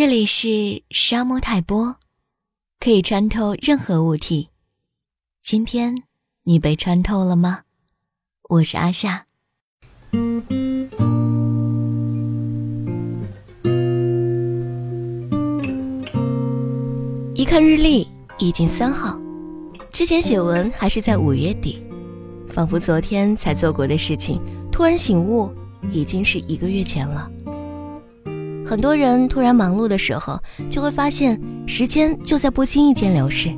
这里是沙漠泰波，可以穿透任何物体。今天你被穿透了吗？我是阿夏。一看日历，已经三号。之前写文还是在五月底，仿佛昨天才做过的事情，突然醒悟，已经是一个月前了。很多人突然忙碌的时候，就会发现时间就在不经意间流逝，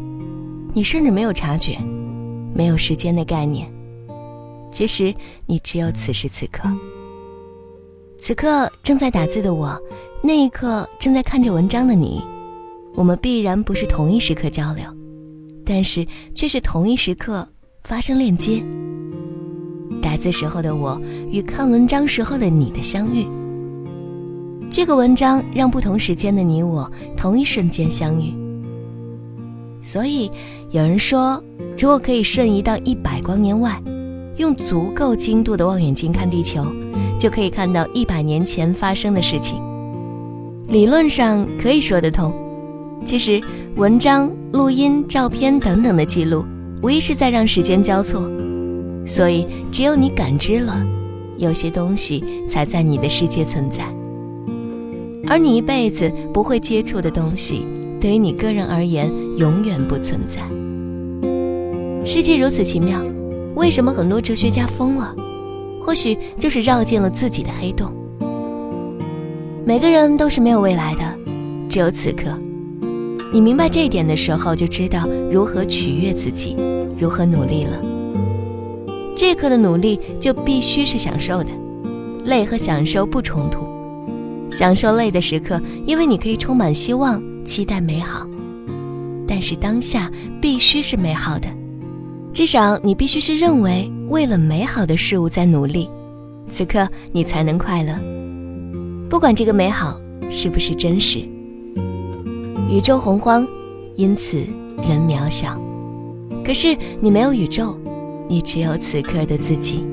你甚至没有察觉，没有时间的概念。其实你只有此时此刻，此刻正在打字的我，那一刻正在看着文章的你，我们必然不是同一时刻交流，但是却是同一时刻发生链接。打字时候的我与看文章时候的你的相遇。这个文章让不同时间的你我同一瞬间相遇，所以有人说，如果可以瞬移到一百光年外，用足够精度的望远镜看地球，就可以看到一百年前发生的事情。理论上可以说得通。其实，文章、录音、照片等等的记录，无疑是在让时间交错。所以，只有你感知了，有些东西才在你的世界存在。而你一辈子不会接触的东西，对于你个人而言永远不存在。世界如此奇妙，为什么很多哲学家疯了？或许就是绕进了自己的黑洞。每个人都是没有未来的，只有此刻。你明白这一点的时候，就知道如何取悦自己，如何努力了。这刻的努力就必须是享受的，累和享受不冲突。享受累的时刻，因为你可以充满希望，期待美好。但是当下必须是美好的，至少你必须是认为为了美好的事物在努力，此刻你才能快乐。不管这个美好是不是真实。宇宙洪荒，因此人渺小。可是你没有宇宙，你只有此刻的自己。